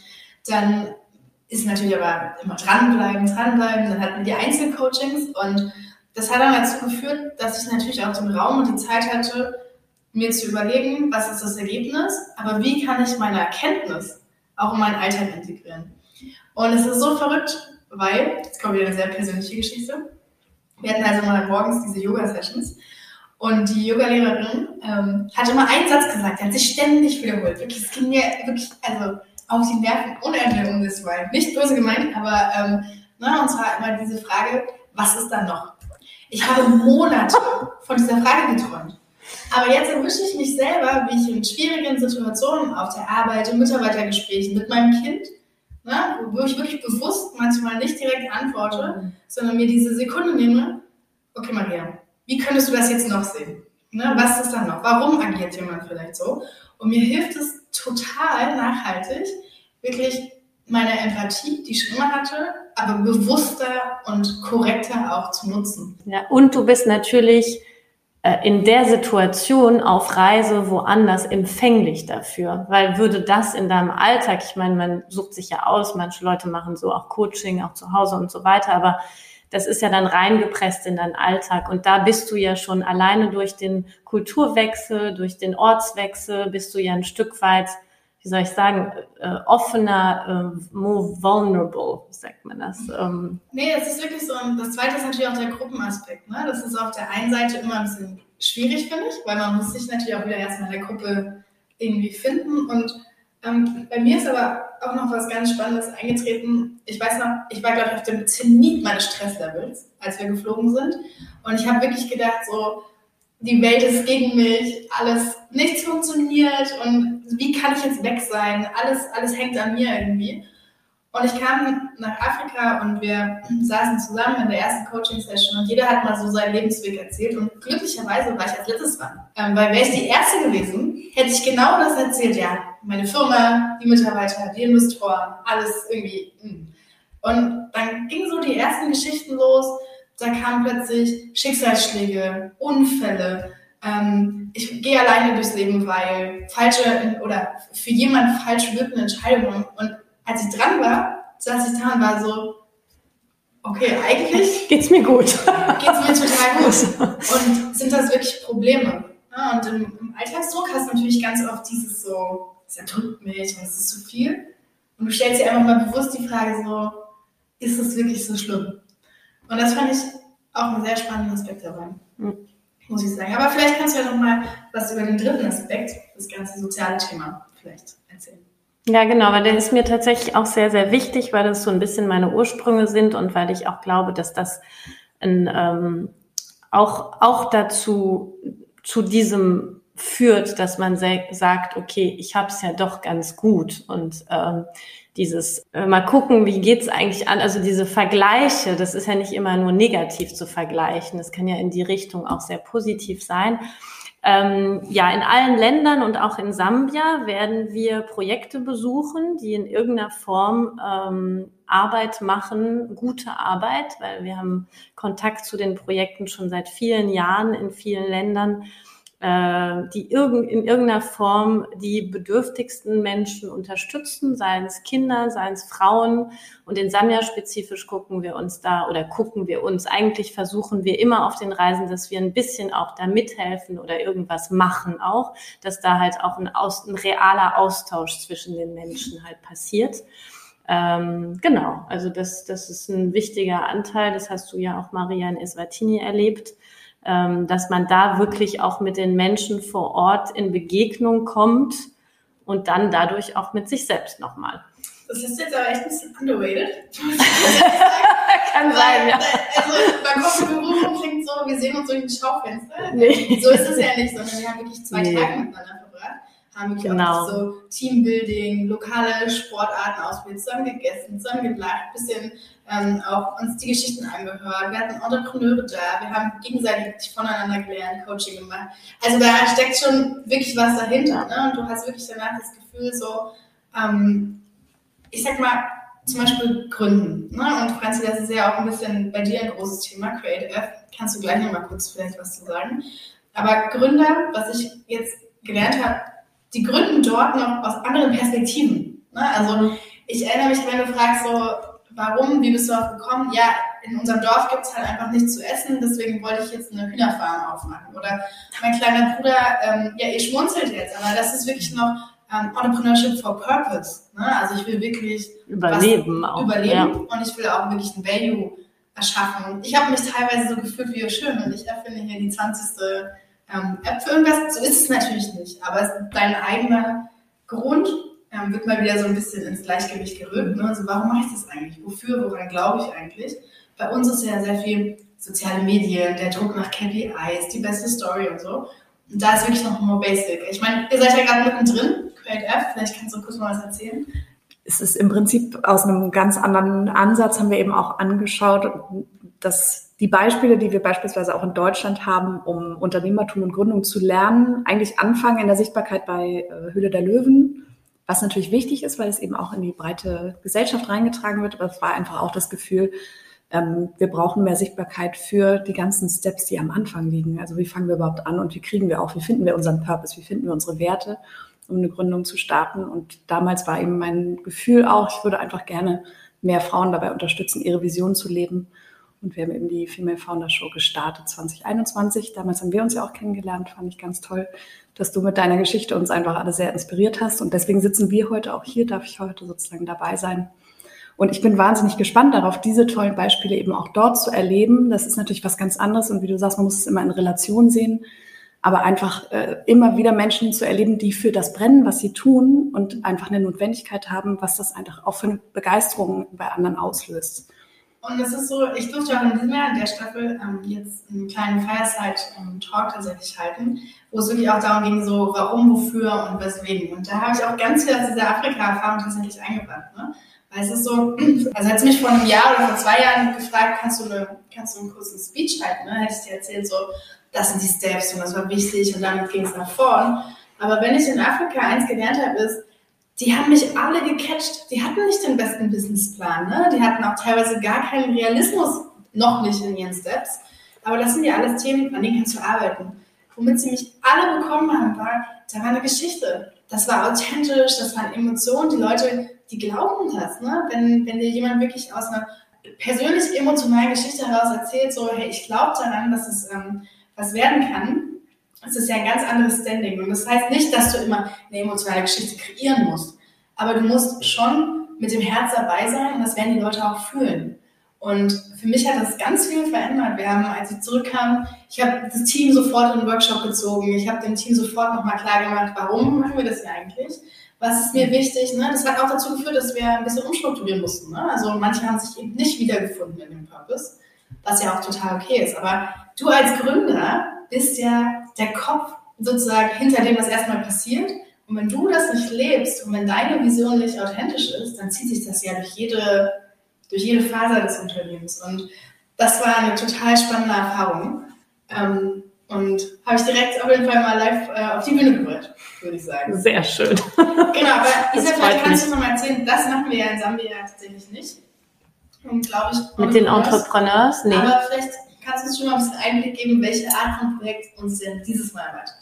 dann ist natürlich aber immer dranbleiben, dranbleiben. Dann hatten wir die Einzelcoachings und das hat dann dazu geführt, dass ich natürlich auch den Raum und die Zeit hatte, mir zu überlegen, was ist das Ergebnis, aber wie kann ich meine Erkenntnis auch in meinen Alltag integrieren. Und es ist so verrückt, weil, jetzt kommt wieder eine sehr persönliche Geschichte. Wir hatten also mal morgens diese Yoga-Sessions und die Yogalehrerin ähm, hat immer einen Satz gesagt, der hat sich ständig wiederholt. Wirklich, es ging mir wirklich, also auf die Nerven Ende um das Mal. Nicht böse gemeint, aber ähm, ne, und zwar immer diese Frage, was ist da noch? Ich habe Monate von dieser Frage geträumt. Aber jetzt erwische ich mich selber, wie ich in schwierigen Situationen auf der Arbeit, in Mitarbeitergesprächen mit meinem Kind, ne, wo ich wirklich bewusst manchmal nicht direkt antworte, sondern mir diese Sekunde nehme, okay Maria, wie könntest du das jetzt noch sehen? Ne, was ist da noch? Warum agiert jemand vielleicht so? Und mir hilft es total nachhaltig, wirklich meine Empathie, die ich schon immer hatte, aber bewusster und korrekter auch zu nutzen. Ja, und du bist natürlich in der Situation auf Reise woanders empfänglich dafür, weil würde das in deinem Alltag, ich meine, man sucht sich ja aus, manche Leute machen so auch Coaching, auch zu Hause und so weiter, aber das ist ja dann reingepresst in deinen Alltag. Und da bist du ja schon alleine durch den Kulturwechsel, durch den Ortswechsel, bist du ja ein Stück weit, wie soll ich sagen, äh, offener, äh, more vulnerable, sagt man das. Ähm, Nee, es ist wirklich so. Und das zweite ist natürlich auch der Gruppenaspekt. Ne? Das ist auf der einen Seite immer ein bisschen schwierig, finde ich, weil man muss sich natürlich auch wieder erstmal in der Gruppe irgendwie finden. Und ähm, bei mir ist aber auch noch was ganz Spannendes eingetreten. Ich weiß noch, ich war, glaube ich, auf dem Zenit meines Stresslevels, als wir geflogen sind. Und ich habe wirklich gedacht, so, die Welt ist gegen mich, alles, nichts funktioniert und wie kann ich jetzt weg sein? Alles, alles hängt an mir irgendwie. Und ich kam nach Afrika und wir saßen zusammen in der ersten Coaching-Session und jeder hat mal so seinen Lebensweg erzählt und glücklicherweise war ich als letztes dran. Ähm, weil wäre ich die Erste gewesen, hätte ich genau das erzählt, ja, meine Firma, die Mitarbeiter, die Investoren, alles irgendwie. mm. Und dann gingen so die ersten Geschichten los, da kamen plötzlich Schicksalsschläge, Unfälle, ähm, ich gehe alleine durchs Leben, weil falsche oder für jemanden falsch wirkende Entscheidungen und als ich dran war, saß ich da und war so, okay, eigentlich [LAUGHS] geht's mir gut. geht es mir total gut. Und sind das wirklich Probleme? Ja, und im, im Alltagsdruck hast du natürlich ganz oft dieses so, es erdrückt mich und es ist zu viel. Und du stellst dir einfach mal bewusst die Frage so, ist es wirklich so schlimm? Und das fand ich auch einen sehr spannenden Aspekt dabei. Mhm. Muss ich sagen. Aber vielleicht kannst du ja noch was über den dritten Aspekt, das ganze soziale Thema, vielleicht erzählen. Ja, genau, weil der ist mir tatsächlich auch sehr, sehr wichtig, weil das so ein bisschen meine Ursprünge sind und weil ich auch glaube, dass das ein, ähm, auch, auch dazu, zu diesem führt, dass man sagt, okay, ich habe es ja doch ganz gut und ähm, dieses äh, mal gucken, wie geht's eigentlich an, also diese Vergleiche, das ist ja nicht immer nur negativ zu vergleichen, das kann ja in die Richtung auch sehr positiv sein. Ähm, ja, in allen Ländern und auch in Sambia werden wir Projekte besuchen, die in irgendeiner Form ähm, Arbeit machen, gute Arbeit, weil wir haben Kontakt zu den Projekten schon seit vielen Jahren in vielen Ländern, die irgend, in irgendeiner Form die bedürftigsten Menschen unterstützen, seien es Kinder, seien es Frauen. Und in Sambia spezifisch gucken wir uns da oder gucken wir uns, eigentlich versuchen wir immer auf den Reisen, dass wir ein bisschen auch da mithelfen oder irgendwas machen auch, dass da halt auch ein, aus, ein realer Austausch zwischen den Menschen halt passiert. Ähm, genau, also das, das ist ein wichtiger Anteil, das hast du ja auch Maria in Eswatini erlebt dass man da wirklich auch mit den Menschen vor Ort in Begegnung kommt und dann dadurch auch mit sich selbst nochmal. Das ist jetzt aber echt ein bisschen underrated. [LAUGHS] Kann sein, ja. Also, und klingt so, wir sehen uns durch ein Schaufenster. Nee. So ist es ja nicht, sondern wir haben wirklich zwei Nee. Tage miteinander. Haben wirklich Genau. auch so Teambuilding, lokale Sportarten ausprobiert, zusammen gegessen, zusammen gelacht, bisschen ähm, auch uns die Geschichten angehört. Wir hatten Entrepreneure da, wir haben gegenseitig voneinander gelernt, Coaching gemacht. Also da steckt schon wirklich was dahinter. Ne? Und du hast wirklich danach das Gefühl, so, ähm, ich sag mal, zum Beispiel Gründen. Ne? Und Franzi, das ist ja auch ein bisschen bei dir ein großes Thema, Creative. Kannst du gleich nochmal kurz vielleicht was zu sagen. Aber Gründer, was ich jetzt gelernt habe, die gründen dort noch aus anderen Perspektiven. Ne? Also ich erinnere mich, wenn du fragst, so, warum, wie bist du darauf gekommen? Ja, in unserem Dorf gibt es halt einfach nichts zu essen, deswegen wollte ich jetzt eine Hühnerfarm aufmachen. Oder mein kleiner Bruder, ähm, ja, ihr schmunzelt jetzt, aber das ist wirklich noch ähm, Entrepreneurship for Purpose. Ne? Also ich will wirklich Überleben auch. überleben Ja. und ich will auch wirklich ein Value erschaffen. Ich habe mich teilweise so gefühlt wie schön und ich erfinde hier die 20. Ähm, App für irgendwas. So ist es natürlich nicht, aber dein eigener Grund ähm, wird mal wieder so ein bisschen ins Gleichgewicht gerückt. Ne? Also warum mache ich das eigentlich? Wofür? Woran glaube ich eigentlich? Bei uns ist ja sehr viel soziale Medien, der Druck nach KPIs, die beste Story und so. Und da ist wirklich noch more basic. Ich meine, ihr seid ja gerade mittendrin, Create F, vielleicht kannst du kurz mal was erzählen. es ist im Prinzip aus einem ganz anderen Ansatz, haben wir eben auch angeschaut, dass die Beispiele, die wir beispielsweise auch in Deutschland haben, um Unternehmertum und Gründung zu lernen, eigentlich anfangen in der Sichtbarkeit bei äh, Höhle der Löwen, was natürlich wichtig ist, weil es eben auch in die breite Gesellschaft reingetragen wird. Aber es war einfach auch das Gefühl, ähm, wir brauchen mehr Sichtbarkeit für die ganzen Steps, die am Anfang liegen. Also wie fangen wir überhaupt an und wie kriegen wir auch, wie finden wir unseren Purpose, wie finden wir unsere Werte, um eine Gründung zu starten. Und damals war eben mein Gefühl auch, ich würde einfach gerne mehr Frauen dabei unterstützen, ihre Vision zu leben. Und wir haben eben die Female Founder Show gestartet 2021. Damals haben wir uns ja auch kennengelernt, fand ich ganz toll, dass du mit deiner Geschichte uns einfach alle sehr inspiriert hast. Und deswegen sitzen wir heute auch hier, darf ich heute sozusagen dabei sein. Und ich bin wahnsinnig gespannt darauf, diese tollen Beispiele eben auch dort zu erleben. Das ist natürlich was ganz anderes. Und wie du sagst, man muss es immer in Relation sehen. Aber einfach äh, immer wieder Menschen zu erleben, die für das brennen, was sie tun und einfach eine Notwendigkeit haben, was das einfach auch für eine Begeisterung bei anderen auslöst. Und es ist so, ich durfte auch in diesem Jahr in der Staffel ähm, jetzt einen kleinen Fireside-Talk tatsächlich halten, wo es wirklich auch darum ging, so warum, wofür und weswegen. Und da habe ich auch ganz viel aus dieser Afrika-Erfahrung tatsächlich eingebracht. Ne? Weil es ist so, [CLEARS THROAT] also hat mich vor einem Jahr oder vor zwei Jahren gefragt, kannst du, eine, kannst du einen kurzen Speech halten? Ne? Hätte ich dir erzählt, so, das sind die Steps und das war wichtig und damit ging es nach vorn. Aber wenn ich in Afrika eins gelernt habe, ist, die haben mich alle gecatcht. Die hatten nicht den besten Businessplan. Ne? Die hatten auch teilweise gar keinen Realismus, noch nicht in ihren Steps. Aber das sind ja alles Themen, an denen kannst du arbeiten. Womit sie mich alle bekommen haben, war, da war eine Geschichte. Das war authentisch, das waren Emotionen. Die Leute, die glauben das. Ne? Wenn, wenn dir jemand wirklich aus einer persönlich emotionalen Geschichte heraus erzählt, so, hey, ich glaube daran, dass es ähm, was werden kann, es ist ja ein ganz anderes Standing. Und das heißt nicht, dass du immer eine emotionale Geschichte kreieren musst. Aber du musst schon mit dem Herz dabei sein und das werden die Leute auch fühlen. Und für mich hat das ganz viel verändert. Wir haben, als ich zurückkam, ich habe das Team sofort in den Workshop gezogen. Ich habe dem Team sofort nochmal klar gemacht, warum machen wir das hier eigentlich? Was ist mir wichtig? Ne? Das hat auch dazu geführt, dass wir ein bisschen umstrukturieren mussten. Ne? Also manche haben sich eben nicht wiedergefunden in dem Purpose, was ja auch total okay ist. Aber du als Gründer bist ja der Kopf sozusagen hinter dem, was erstmal passiert. Und wenn du das nicht lebst und wenn deine Vision nicht authentisch ist, dann zieht sich das ja durch jede, durch jede Faser des Unternehmens. Und das war eine total spannende Erfahrung. Ähm, und habe ich direkt auf jeden Fall mal live äh, auf die Bühne gebracht, würde ich sagen. Sehr schön. [LAUGHS] Genau, aber Isa, vielleicht kannst du noch mal erzählen, das machen wir ja in Sambia tatsächlich nicht. Und glaube ich, Mit den Entrepreneurs. Entrepreneurs? Nee. Aber vielleicht kannst du uns schon mal ein bisschen Einblick geben, welche Art von Projekt uns denn dieses Mal erwartet.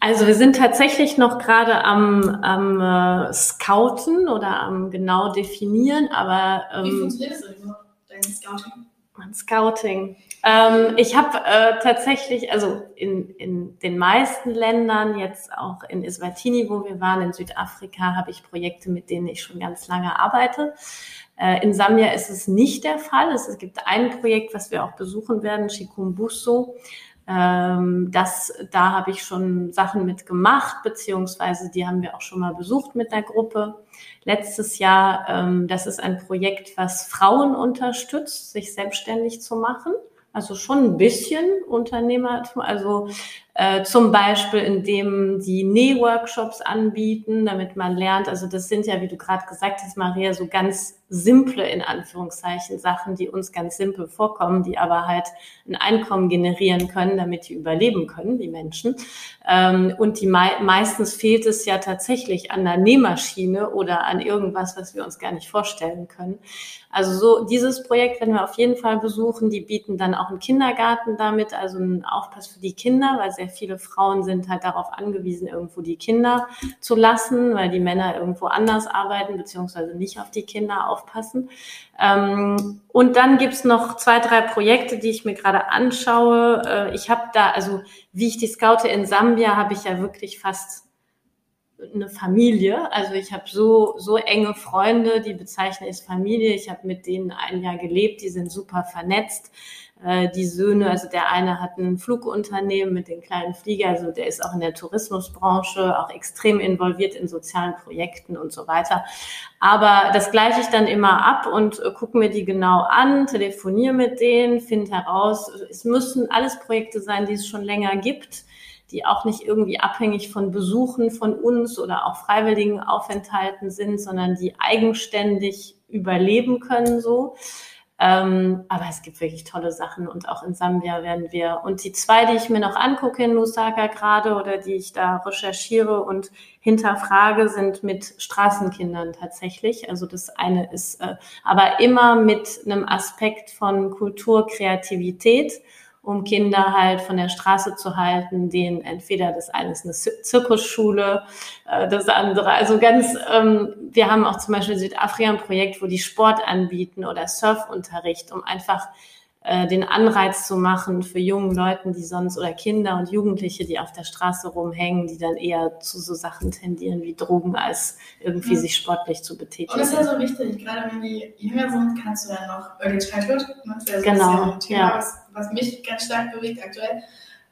Also wir sind tatsächlich noch gerade am, am äh, Scouten oder am genau definieren, aber Wie ähm, funktioniert das denn überhaupt, dein Scouting? Mein Scouting. Ähm, ich habe äh, tatsächlich, also in, in den meisten Ländern, jetzt auch in Eswatini, wo wir waren, in Südafrika, habe ich Projekte, mit denen ich schon ganz lange arbeite. Äh, in Sambia ist es nicht der Fall. Es gibt ein Projekt, was wir auch besuchen werden, Chikumbuso. Ähm, das, da habe ich schon Sachen mitgemacht, beziehungsweise die haben wir auch schon mal besucht mit der Gruppe. Letztes Jahr, ähm, das ist ein Projekt, was Frauen unterstützt, sich selbstständig zu machen. Also schon ein bisschen Unternehmertum. Also äh, zum Beispiel, indem die Nähworkshops anbieten, damit man lernt. Also das sind ja, wie du gerade gesagt hast, Maria, so ganz simple, in Anführungszeichen, Sachen, die uns ganz simpel vorkommen, die aber halt ein Einkommen generieren können, damit die überleben können, die Menschen. Ähm, und die mei meistens fehlt es ja tatsächlich an der Nähmaschine oder an irgendwas, was wir uns gar nicht vorstellen können. Also so dieses Projekt werden wir auf jeden Fall besuchen. Die bieten dann auch einen Kindergarten damit, also einen Aufpass für die Kinder, weil sehr viele Frauen sind halt darauf angewiesen, irgendwo die Kinder zu lassen, weil die Männer irgendwo anders arbeiten, beziehungsweise nicht auf die Kinder aufpassen. Ähm, und dann gibt's noch zwei, drei Projekte, die ich mir gerade anschaue. Äh, ich habe da, also wie ich die scoute in Sambia, habe ich ja wirklich fast eine Familie. Also ich habe so so enge Freunde, die bezeichne ich Familie. Ich habe mit denen ein Jahr gelebt, die sind super vernetzt. Äh, die Söhne, also der eine hat ein Flugunternehmen mit den kleinen Flieger, also der ist auch in der Tourismusbranche, auch extrem involviert in sozialen Projekten und so weiter. Aber das gleiche ich dann immer ab und äh, gucke mir die genau an, telefoniere mit denen, finde heraus, es müssen alles Projekte sein, die es schon länger gibt die auch nicht irgendwie abhängig von Besuchen von uns oder auch freiwilligen Aufenthalten sind, sondern die eigenständig überleben können so. Ähm, aber es gibt wirklich tolle Sachen und auch in Sambia werden wir. Und die zwei, die ich mir noch angucke in Lusaka gerade oder die ich da recherchiere und hinterfrage, sind mit Straßenkindern tatsächlich. Also das eine ist äh, aber immer mit einem Aspekt von Kultur, Kreativität um Kinder halt von der Straße zu halten, denen entweder das eine ist eine Zirkusschule, äh, das andere, also ganz, ähm, wir haben auch zum Beispiel Südafrika ein Projekt, wo die Sport anbieten oder Surfunterricht, um einfach äh, den Anreiz zu machen für jungen Leuten, die sonst oder Kinder und Jugendliche, die auf der Straße rumhängen, die dann eher zu so Sachen tendieren wie Drogen, als irgendwie ja. sich sportlich zu betätigen. Und das ist ja so wichtig, gerade wenn die jünger sind, kannst du dann noch Early Childhood, ne? das ist ja so genau, ein Thema, ja. was, was mich ganz stark bewegt aktuell.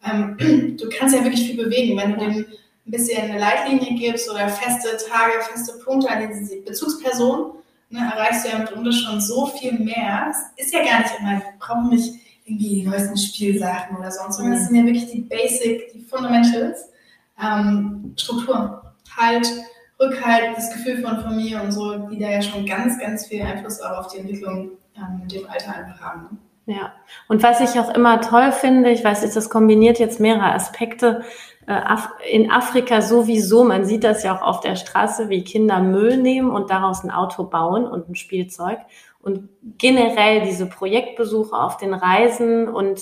Ähm, [CLEARS THROAT] du kannst ja wirklich viel bewegen, wenn du dem ein bisschen eine Leitlinie gibst oder feste Tage, feste Punkte an diese Bezugsperson, ne, erreichst du ja mitunter schon so viel mehr. Es ist ja gar nicht immer, wir brauchen nicht irgendwie die neuesten Spielsachen oder sonst was. Mhm. Das sind ja wirklich die Basic, die Fundamentals. Ähm, Struktur, Halt, Rückhalt, das Gefühl von Familie und so, die da ja schon ganz, ganz viel Einfluss auch auf die Entwicklung ähm, mit dem Alter einfach haben. Ne? Ja, und was ich auch immer toll finde, ich weiß, ist das kombiniert jetzt mehrere Aspekte, in Afrika sowieso, man sieht das ja auch auf der Straße, wie Kinder Müll nehmen und daraus ein Auto bauen und ein Spielzeug. Und generell diese Projektbesuche auf den Reisen und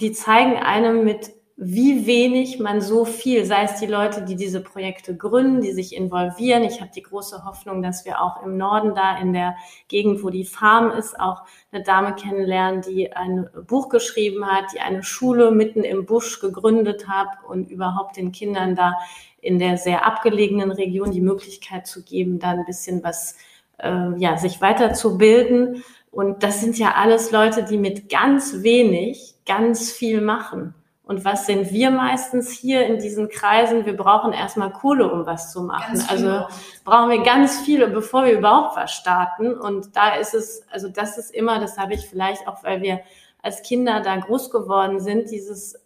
die zeigen einem mit wie wenig man so viel, sei es die Leute, die diese Projekte gründen, die sich involvieren. Ich habe die große Hoffnung, dass wir auch im Norden da in der Gegend, wo die Farm ist, auch eine Dame kennenlernen, die ein Buch geschrieben hat, die eine Schule mitten im Busch gegründet hat und überhaupt den Kindern da in der sehr abgelegenen Region die Möglichkeit zu geben, da ein bisschen was, äh, ja, sich weiterzubilden. Und das sind ja alles Leute, die mit ganz wenig ganz viel machen. Und was sind wir meistens hier in diesen Kreisen? Wir brauchen erstmal Kohle, um was zu machen. Also brauchen wir ganz viele, bevor wir überhaupt was starten. Und da ist es, also das ist immer, das habe ich vielleicht auch, weil wir als Kinder da groß geworden sind, dieses,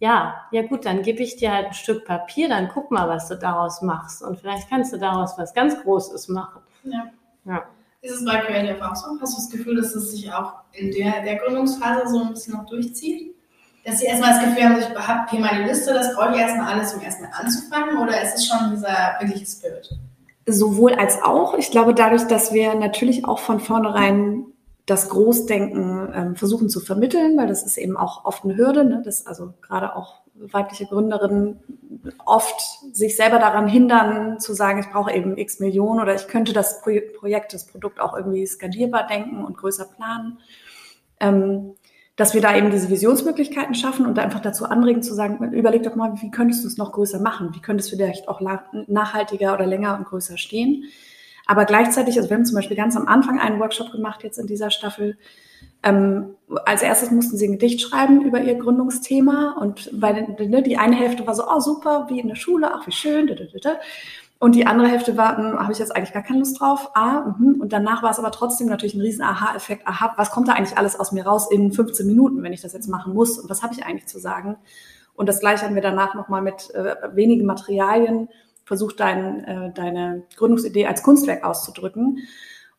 ja, ja gut, dann gebe ich dir halt ein Stück Papier, dann guck mal, was du daraus machst. Und vielleicht kannst du daraus was ganz Großes machen. Ja. ja. Ist es bei Creative auch so? Hast du das Gefühl, dass es sich auch in der, der Gründungsphase so ein bisschen noch durchzieht? Dass sie erstmal das Gefühl haben, ich habe hier meine Liste, das brauche ich erstmal alles, um erstmal anzufangen, oder ist es schon dieser wirkliche Spirit? Sowohl als auch. Ich glaube, dadurch, dass wir natürlich auch von vornherein das Großdenken ähm, versuchen zu vermitteln, weil das ist eben auch oft eine Hürde, ne? dass also gerade auch weibliche Gründerinnen oft sich selber daran hindern, zu sagen, ich brauche eben x Millionen oder ich könnte das Projekt, das Produkt auch irgendwie skalierbar denken und größer planen. Ähm, dass wir da eben diese Visionsmöglichkeiten schaffen und einfach dazu anregen zu sagen, überleg doch mal, wie könntest du es noch größer machen? Wie könntest du vielleicht auch nachhaltiger oder länger und größer stehen? Aber gleichzeitig, also wir haben zum Beispiel ganz am Anfang einen Workshop gemacht jetzt in dieser Staffel. Ähm, als erstes mussten sie ein Gedicht schreiben über ihr Gründungsthema und den, ne, die eine Hälfte war so, oh super, wie in der Schule, ach wie schön. Und die andere Hälfte war, hm, habe ich jetzt eigentlich gar keine Lust drauf. Ah, mh. und danach war es aber trotzdem natürlich ein riesen Aha-Effekt. Aha, was kommt da eigentlich alles aus mir raus in 15 Minuten, wenn ich das jetzt machen muss? Und was habe ich eigentlich zu sagen? Und das gleiche haben wir danach nochmal mit äh, wenigen Materialien versucht, dein, äh, deine Gründungsidee als Kunstwerk auszudrücken.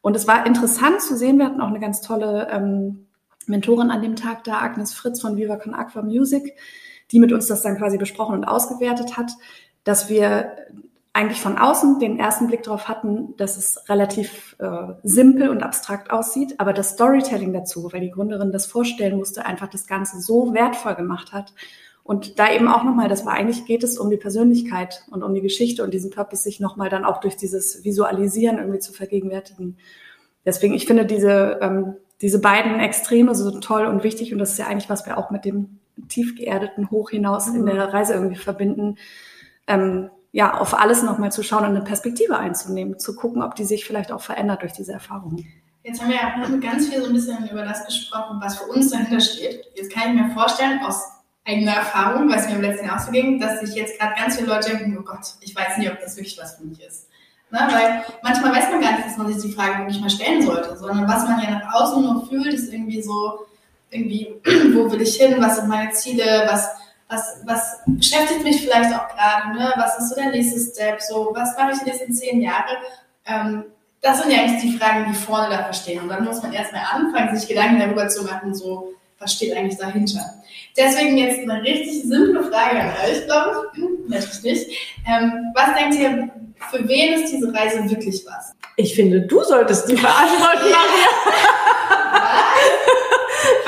Und es war interessant zu sehen, wir hatten auch eine ganz tolle ähm, Mentorin an dem Tag da, Agnes Fritz von Viva Con Aqua Music, die mit uns das dann quasi besprochen und ausgewertet hat, dass wir eigentlich von außen den ersten Blick darauf hatten, dass es relativ äh, simpel und abstrakt aussieht, aber das Storytelling dazu, weil die Gründerin das vorstellen musste, einfach das Ganze so wertvoll gemacht hat und da eben auch nochmal, das war eigentlich geht es um die Persönlichkeit und um die Geschichte und diesen Purpose sich nochmal dann auch durch dieses Visualisieren irgendwie zu vergegenwärtigen. Deswegen, ich finde diese, ähm, diese beiden Extreme so toll und wichtig und das ist ja eigentlich, was wir auch mit dem tief geerdeten Hoch hinaus in der Reise irgendwie verbinden. Ähm, ja, auf alles nochmal zu schauen und eine Perspektive einzunehmen, zu gucken, ob die sich vielleicht auch verändert durch diese Erfahrungen. Jetzt haben wir ja ganz viel so ein bisschen über das gesprochen, was für uns dahinter steht. Jetzt kann ich mir vorstellen, aus eigener Erfahrung, weil es mir im letzten Jahr auch so ging, dass sich jetzt gerade ganz viele Leute denken, oh Gott, ich weiß nicht, ob das wirklich was für mich ist. Ne? Weil manchmal weiß man gar nicht, dass man sich die Frage wirklich mal stellen sollte, sondern was man ja nach außen nur fühlt, ist irgendwie so, irgendwie, [CLEARS THROAT] wo will ich hin, was sind meine Ziele, was, was, was beschäftigt mich vielleicht auch gerade, ne? was ist so der nächste Step, so, was mache ich die nächsten zehn Jahre? Ähm, das sind ja eigentlich die Fragen, die vorne da verstehen. Und dann muss man erstmal anfangen, sich Gedanken darüber zu machen, so, was steht eigentlich dahinter? Deswegen jetzt eine richtig simple Frage an euch, glaube ich. Hm, natürlich nicht. Ähm, was denkt ihr, für wen ist diese Reise wirklich was? Ich finde, du solltest die beantworten, Maria. [LAUGHS]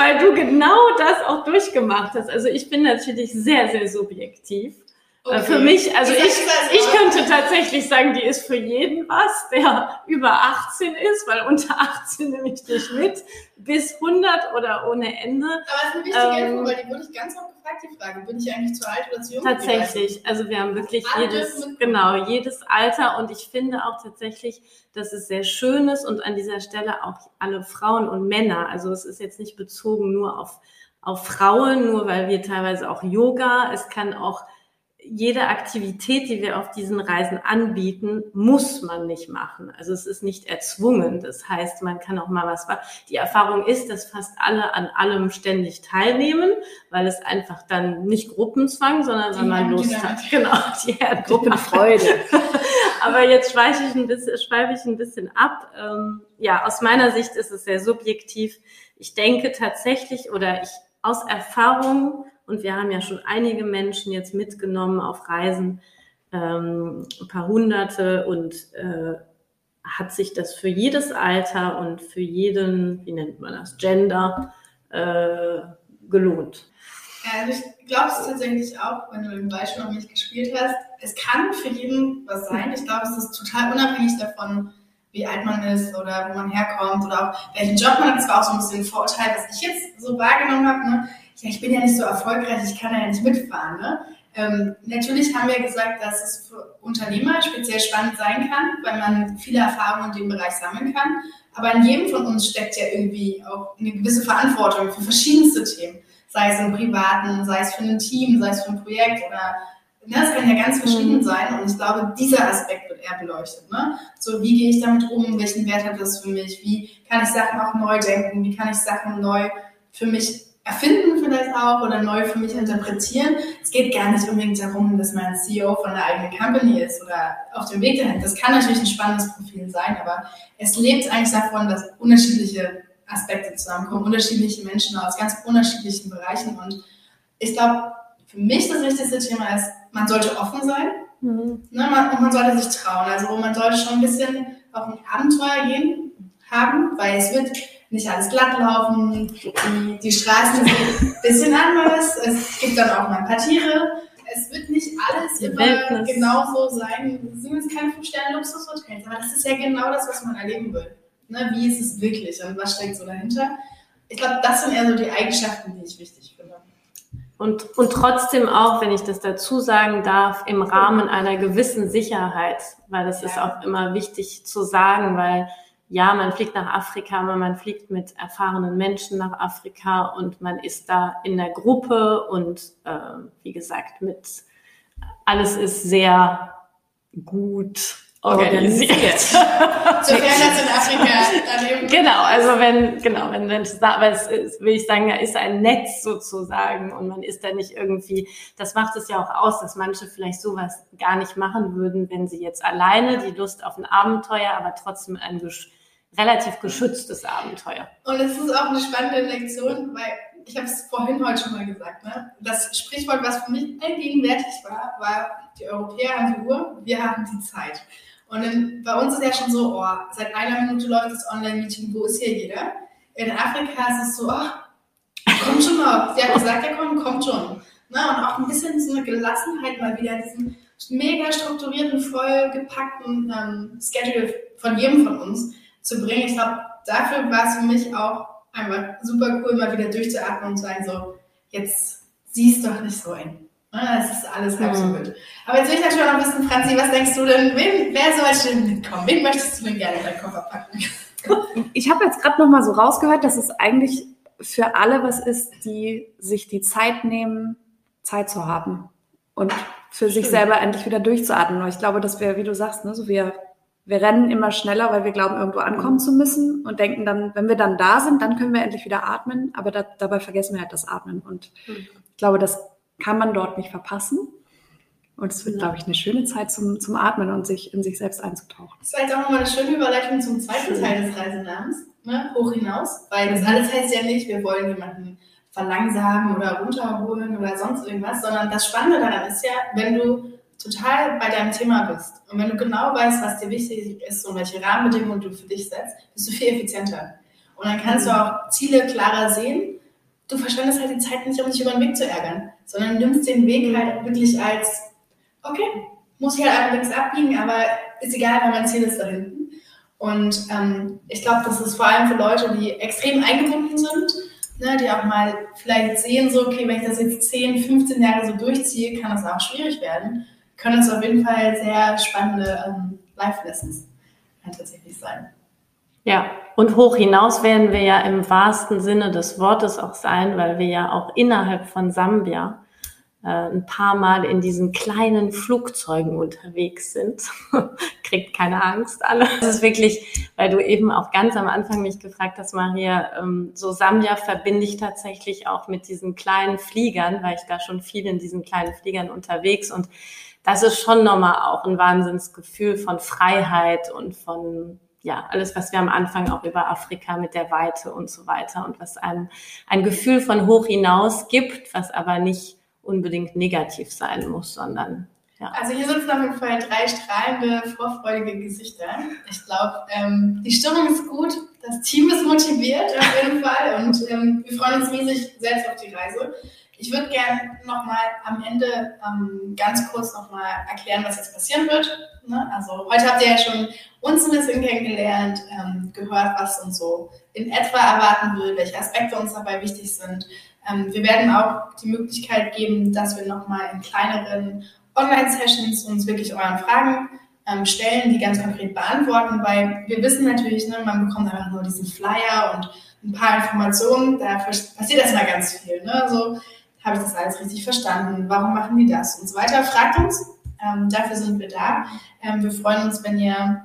Weil du genau das auch durchgemacht hast. Also ich bin natürlich sehr, sehr subjektiv. Äh, okay. Für mich, also ich, ich, ich könnte tatsächlich sagen, die ist für jeden was, der über 18 ist, weil unter 18 nehme ich dich mit, bis 100 oder ohne Ende. Aber das ist eine wichtige ähm, Info, weil die wurde ich ganz oft gefragt, die Frage, bin ich eigentlich zu alt oder zu jung? Tatsächlich, also wir haben wirklich Alle jedes, genau, jedes Alter. Und ich finde auch tatsächlich, dass es sehr schön ist und an dieser Stelle auch alle Frauen und Männer, also es ist jetzt nicht bezogen nur auf, auf Frauen, nur weil wir teilweise auch Yoga, es kann auch jede Aktivität, die wir auf diesen Reisen anbieten, muss man nicht machen. Also es ist nicht erzwungen. Das heißt, man kann auch mal was. Die Erfahrung ist, dass fast alle an allem ständig teilnehmen, weil es einfach dann nicht Gruppenzwang, sondern wenn man Lust hat. [LAUGHS] Genau, die Gruppenfreude. [LAUGHS] Aber jetzt schweife ich ein bisschen, schweife ich ein bisschen ab. Ähm, ja, aus meiner Sicht ist es sehr subjektiv. Ich denke tatsächlich oder ich aus Erfahrung und wir haben ja schon einige Menschen jetzt mitgenommen auf Reisen, ähm, ein paar Hunderte und äh, hat sich das für jedes Alter und für jeden, wie nennt man das, Gender äh, gelohnt. Also ich glaube es tatsächlich auch, wenn du im Beispiel noch nicht gespielt hast, es kann für jeden was sein. Ich glaube, es ist total unabhängig davon, wie alt man ist oder wo man herkommt oder auch welchen Job man hat. Das war auch so ein bisschen ein Vorurteil, was ich jetzt so wahrgenommen habe. Ne? Ja, ich bin ja nicht so erfolgreich, ich kann ja nicht mitfahren. Ne? Ähm, natürlich haben wir gesagt, dass es für Unternehmer speziell spannend sein kann, weil man viele Erfahrungen in dem Bereich sammeln kann. Aber in jedem von uns steckt ja irgendwie auch eine gewisse Verantwortung für verschiedenste Themen. Sei es im Privaten, sei es für ein Team, sei es für ein Projekt oder ne, das kann ja ganz verschieden mhm. sein. Und ich glaube, dieser Aspekt wird eher beleuchtet. Ne? So, wie gehe ich damit um? Welchen Wert hat das für mich? Wie kann ich Sachen auch neu denken? Wie kann ich Sachen neu für mich erfinden vielleicht auch oder neu für mich interpretieren. Es geht gar nicht unbedingt darum, dass man CEO von einer eigenen Company ist oder auf dem Weg dahin. Das kann natürlich ein spannendes Profil sein, aber es lebt eigentlich davon, dass unterschiedliche Aspekte zusammenkommen, unterschiedliche Menschen aus ganz unterschiedlichen Bereichen. Und ich glaube, für mich das wichtigste Thema ist, man sollte offen sein mhm. ne, man, und man sollte sich trauen. Also man sollte schon ein bisschen auf ein Abenteuer gehen haben, weil es wird nicht alles glatt laufen, die, die Straßen sind ein bisschen anders, es gibt dann auch mal ein paar Tiere. Es wird nicht alles immer genauso sein. Es sind jetzt keine Fünf-Sterne-Luxushotels, aber das ist ja genau das, was man erleben will. Ne? Wie ist es wirklich und was steckt so dahinter? Ich glaube, das sind eher so die Eigenschaften, die ich wichtig finde. und, und trotzdem auch, wenn ich das dazu sagen darf, im Rahmen einer gewissen Sicherheit, weil das ja. ist auch immer wichtig zu sagen, weil ja, man fliegt nach Afrika, aber man fliegt mit erfahrenen Menschen nach Afrika und man ist da in der Gruppe und äh, wie gesagt, mit alles ist sehr gut organisiert. [LAUGHS] Sofern das in Afrika dann Genau, also wenn, genau, wenn, wenn aber es ist, will ich sagen, da ist ein Netz sozusagen und man ist da nicht irgendwie, das macht es ja auch aus, dass manche vielleicht sowas gar nicht machen würden, wenn sie jetzt alleine die Lust auf ein Abenteuer, aber trotzdem ein gesch relativ geschütztes Abenteuer. Und es ist auch eine spannende Lektion, weil ich habe es vorhin heute schon mal gesagt, ne? das Sprichwort, was für mich allgegenwärtig war, war, die Europäer haben die Uhr, wir haben die Zeit. Und in, bei uns ist ja schon so, oh, seit einer Minute läuft das Online-Meeting, wo ist hier jeder? In Afrika ist es so, oh, kommt schon noch. Sie hat gesagt, ja komm, kommt schon. Na, und auch ein bisschen so eine Gelassenheit mal wieder, diesen mega strukturierten, vollgepackten ähm, Schedule von jedem von uns zu bringen. Ich glaube, dafür war es für mich auch einfach super cool, mal wieder durchzuatmen und zu sagen, so, jetzt siehst doch nicht so eng. Es ist alles halb so wild. Aber jetzt will ich natürlich auch noch wissen, Franzi, was denkst du denn, wen, wer soll denn mitkommen? Wen möchtest du denn gerne in deinen Koffer packen? [LAUGHS] Ich habe jetzt gerade noch mal so rausgehört, dass es eigentlich für alle was ist, die sich die Zeit nehmen, Zeit zu haben und für Stimmt. sich selber endlich wieder durchzuatmen. Und ich glaube, dass wir, wie du sagst, ne, so wir, wir rennen immer schneller, weil wir glauben, irgendwo ankommen zu müssen und denken dann, wenn wir dann da sind, dann können wir endlich wieder atmen. Aber da, dabei vergessen wir halt das Atmen. Und mhm. ich glaube, dass kann man dort nicht verpassen. Und es wird, glaube ich, eine schöne Zeit zum, zum Atmen und sich in sich selbst einzutauchen. Das war jetzt auch nochmal eine schöne Überleitung zum zweiten Schön. Teil des Reisenamens, ne? hoch hinaus. Weil das mhm. alles heißt ja nicht, wir wollen jemanden verlangsamen oder runterholen oder sonst irgendwas, sondern das Spannende daran ist ja, wenn du total bei deinem Thema bist und wenn du genau weißt, was dir wichtig ist und welche Rahmenbedingungen du für dich setzt, bist du viel effizienter. Und dann kannst du mhm. auch Ziele klarer sehen. Du verschwendest halt die Zeit nicht, um dich über den Weg zu ärgern sondern nimmst den Weg halt wirklich als, okay, muss ich halt einfach abbiegen, aber ist egal, weil mein Ziel ist da hinten. Und ähm, ich glaube, das ist vor allem für Leute, die extrem eingebunden sind, ne, die auch mal vielleicht sehen, so, okay, wenn ich das jetzt 10, 15 Jahre so durchziehe, kann das auch schwierig werden, können es auf jeden Fall sehr spannende ähm, Life-Lessons tatsächlich sein. Ja, und hoch hinaus werden wir ja im wahrsten Sinne des Wortes auch sein, weil wir ja auch innerhalb von Sambia äh, ein paar Mal in diesen kleinen Flugzeugen unterwegs sind. [LAUGHS] Kriegt keine Angst alle. Das ist wirklich, weil du eben auch ganz am Anfang mich gefragt hast, Maria, ähm, so Sambia verbinde ich tatsächlich auch mit diesen kleinen Fliegern, weil ich da schon viel in diesen kleinen Fliegern unterwegs und das ist schon nochmal auch ein Wahnsinnsgefühl von Freiheit und von ja, alles, was wir am Anfang auch über Afrika mit der Weite und so weiter und was einem ein Gefühl von hoch hinaus gibt, was aber nicht unbedingt negativ sein muss, sondern ja. Also hier sitzen auf jeden Fall drei strahlende, vorfreudige Gesichter. Ich glaube, ähm, die Stimmung ist gut, das Team ist motiviert auf jeden Fall und ähm, wir freuen uns riesig selbst auf die Reise. Ich würde gerne nochmal am Ende ähm, ganz kurz nochmal erklären, was jetzt passieren wird. Ne? Also heute habt ihr ja schon uns ein bisschen kennengelernt, ähm, gehört, was uns so in etwa erwarten will, welche Aspekte uns dabei wichtig sind. Ähm, wir werden auch die Möglichkeit geben, dass wir nochmal in kleineren Online-Sessions uns wirklich euren Fragen ähm, stellen, die ganz konkret beantworten, weil wir wissen natürlich, ne, man bekommt einfach nur diesen Flyer und ein paar Informationen, da passiert erstmal ganz viel. Ne? Also, habe ich das alles richtig verstanden? Warum machen die das? Und so weiter. Fragt uns. Ähm, dafür sind wir da. Ähm, wir freuen uns, wenn ihr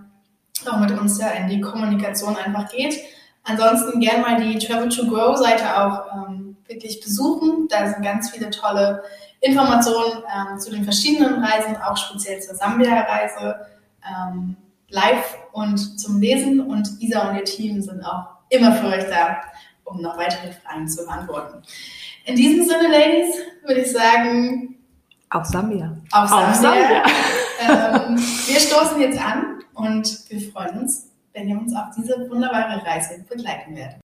auch mit uns ja in die Kommunikation einfach geht. Ansonsten gerne mal die Travel to Grow Seite auch ähm, wirklich besuchen. Da sind ganz viele tolle Informationen ähm, zu den verschiedenen Reisen, auch speziell zur Sambia-Reise, ähm, live und zum Lesen. Und Isa und ihr Team sind auch immer für euch da, um noch weitere Fragen zu beantworten. In diesem Sinne, Ladies, würde ich sagen. Auf Sambia. Auf Sambia. Auf Sambia. ähm, wir stoßen jetzt an und wir freuen uns, wenn ihr uns auf diese wunderbare Reise begleiten werdet.